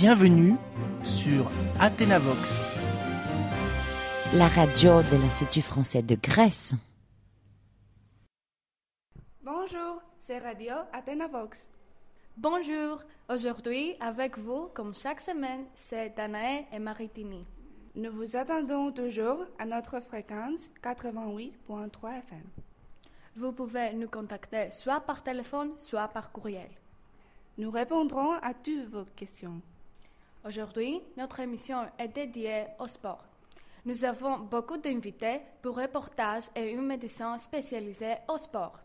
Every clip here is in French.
bienvenue sur Athénavox. La radio de l'Institut français de Grèce. Bonjour, c'est Radio Athénavox. Bonjour, aujourd'hui avec vous, comme chaque semaine, c'est Danae et Maritini. Nous vous attendons toujours à notre fréquence 88.3 FM. Vous pouvez nous contacter soit par téléphone, soit par courriel. Nous répondrons à toutes vos questions. Aujourd'hui, notre émission est dédiée au sport. Nous avons beaucoup d'invités pour reportages et une médecin spécialisée au sport.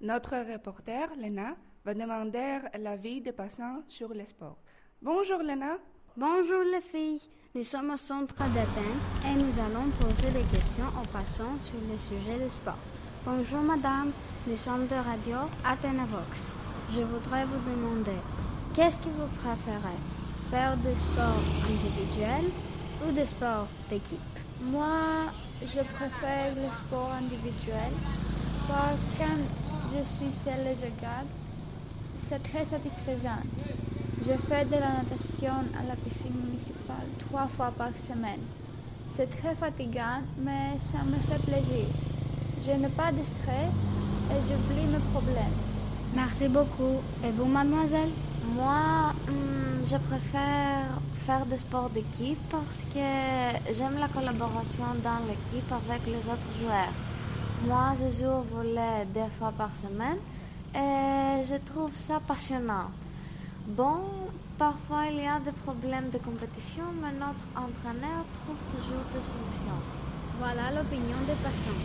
Notre reporter, Lena, va demander l'avis des passants sur le sport. Bonjour Lena. Bonjour les filles, nous sommes au centre d'Athènes et nous allons poser des questions aux passants sur le sujet du sport. Bonjour madame, nous sommes de Radio Athénavox. Je voudrais vous demander, qu'est-ce que vous préférez? Faire du sport individuel ou du sport d'équipe Moi, je préfère le sport individuel. Car quand je suis seule et je garde, c'est très satisfaisant. Je fais de la natation à la piscine municipale trois fois par semaine. C'est très fatigant, mais ça me fait plaisir. Je n'ai pas de stress et j'oublie mes problèmes. Merci beaucoup. Et vous, mademoiselle? Moi, hmm, je préfère faire des sports d'équipe parce que j'aime la collaboration dans l'équipe avec les autres joueurs. Moi, je joue au volet deux fois par semaine et je trouve ça passionnant. Bon, parfois il y a des problèmes de compétition, mais notre entraîneur trouve toujours des solutions. Voilà l'opinion des passants.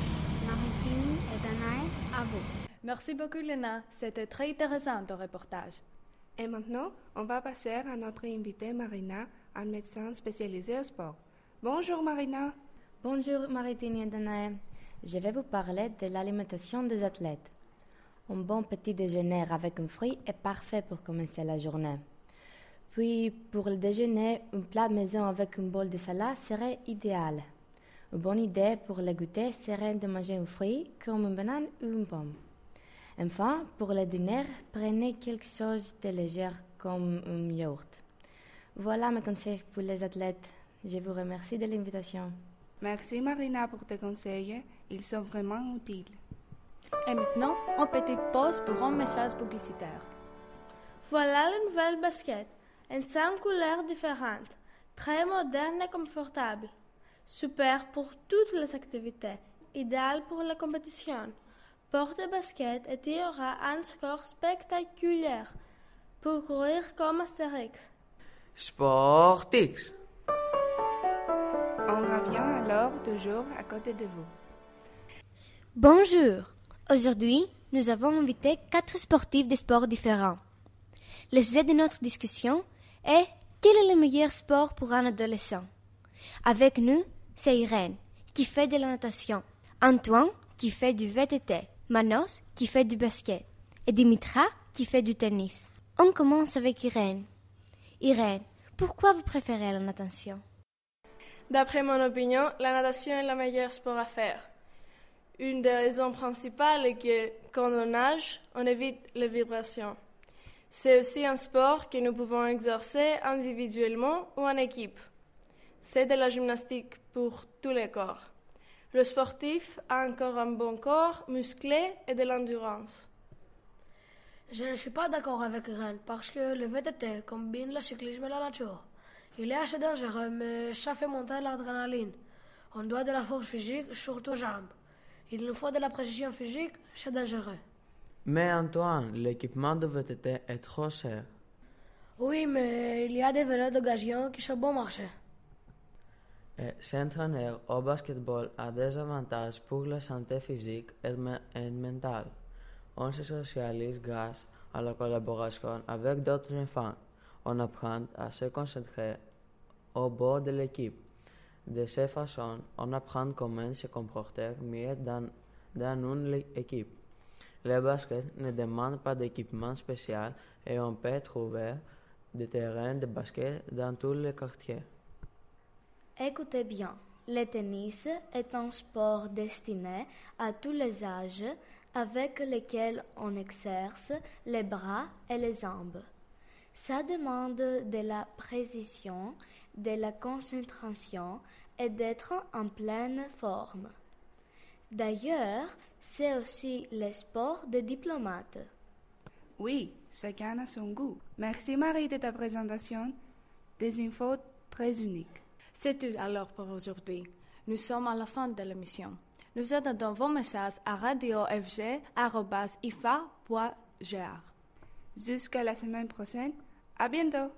Maritini et Danae, à vous. Merci beaucoup, Lena. C'était très intéressant ton reportage. Et maintenant, on va passer à notre invitée Marina, un médecin spécialisé au sport. Bonjour Marina. Bonjour Maritini et Danae. Je vais vous parler de l'alimentation des athlètes. Un bon petit déjeuner avec un fruit est parfait pour commencer la journée. Puis, pour le déjeuner, un plat maison avec un bol de salade serait idéal. Une bonne idée pour le goûter serait de manger un fruit comme une banane ou une pomme. Enfin, pour le dîner, prenez quelque chose de léger comme un yaourt. Voilà mes conseils pour les athlètes. Je vous remercie de l'invitation. Merci Marina pour tes conseils. Ils sont vraiment utiles. Et maintenant, une petite pause pour un message publicitaire. Voilà la nouvelle basket, en cinq couleurs différentes, très moderne et confortable, super pour toutes les activités, idéal pour la compétition. Porte basket et il y aura un score spectaculaire pour courir comme Astérix. Sportix. On revient alors toujours à côté de vous. Bonjour. Aujourd'hui, nous avons invité quatre sportifs de sports différents. Le sujet de notre discussion est quel est le meilleur sport pour un adolescent? Avec nous, c'est Irène, qui fait de la natation, Antoine, qui fait du VTT, Manos, qui fait du basket, et Dimitra, qui fait du tennis. On commence avec Irène. Irène, pourquoi vous préférez la natation? D'après mon opinion, la natation est le meilleur sport à faire. Une des raisons principales est que quand on nage, on évite les vibrations. C'est aussi un sport que nous pouvons exercer individuellement ou en équipe. C'est de la gymnastique pour tous les corps. Le sportif a encore un bon corps musclé et de l'endurance. Je ne suis pas d'accord avec Rennes parce que le VTT combine le cyclisme et la nature. Il est assez dangereux, mais ça fait monter l'adrénaline. On doit de la force physique, surtout aux jambes. Il nous faut de la précision physique, c'est dangereux. Mais Antoine, l'équipement de VTT est trop cher. Oui, mais il y a des vélos d'occasion qui sont bon marché. S'entraîner au basketball a des avantages pour la santé physique et, me- et mentale. On se socialise grâce à la collaboration avec d'autres enfants. On apprend à se concentrer au bord de l'équipe. De cette façon, on apprend comment se comporter mieux dans, dans une équipe. Le basket ne demande pas d'équipement spécial et on peut trouver des terrains de basket dans tous les quartiers. Écoutez bien, le tennis est un sport destiné à tous les âges avec lequel on exerce les bras et les jambes. Ça demande de la précision, de la concentration et d'être en pleine forme. D'ailleurs, c'est aussi le sport des diplomates. Oui, chacun a son goût. Merci Marie de ta présentation. Des infos très uniques. C'est tout alors pour aujourd'hui. Nous sommes à la fin de l'émission. Nous attendons vos messages à radiofg.ifa.gr. Jusqu'à la semaine prochaine. À bientôt!